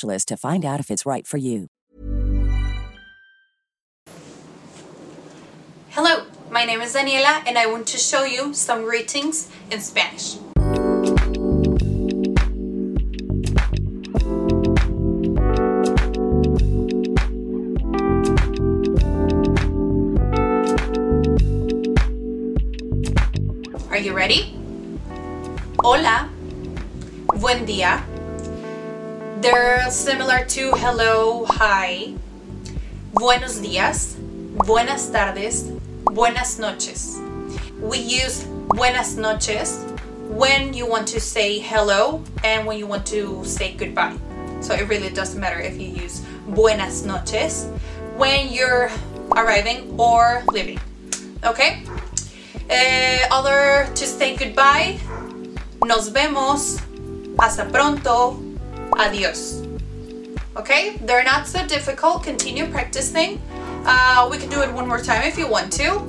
to find out if it's right for you. Hello, my name is Daniela and I want to show you some greetings in Spanish. Are you ready? Hola, buen día. They're similar to hello, hi, buenos días, buenas tardes, buenas noches. We use buenas noches when you want to say hello and when you want to say goodbye. So it really doesn't matter if you use buenas noches when you're arriving or leaving. Okay? Uh, other to say goodbye, nos vemos, hasta pronto, adios. Okay? They're not so difficult. Continue practicing. Uh, we can do it one more time if you want to.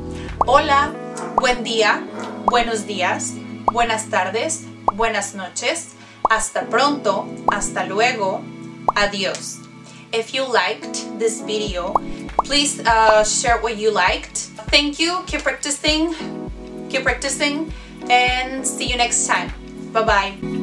Hola, buen día, buenos días, buenas tardes, buenas noches, hasta pronto, hasta luego, adios. If you liked this video, please uh, share what you liked. Thank you. Keep practicing. Keep practicing. And see you next time. Bye bye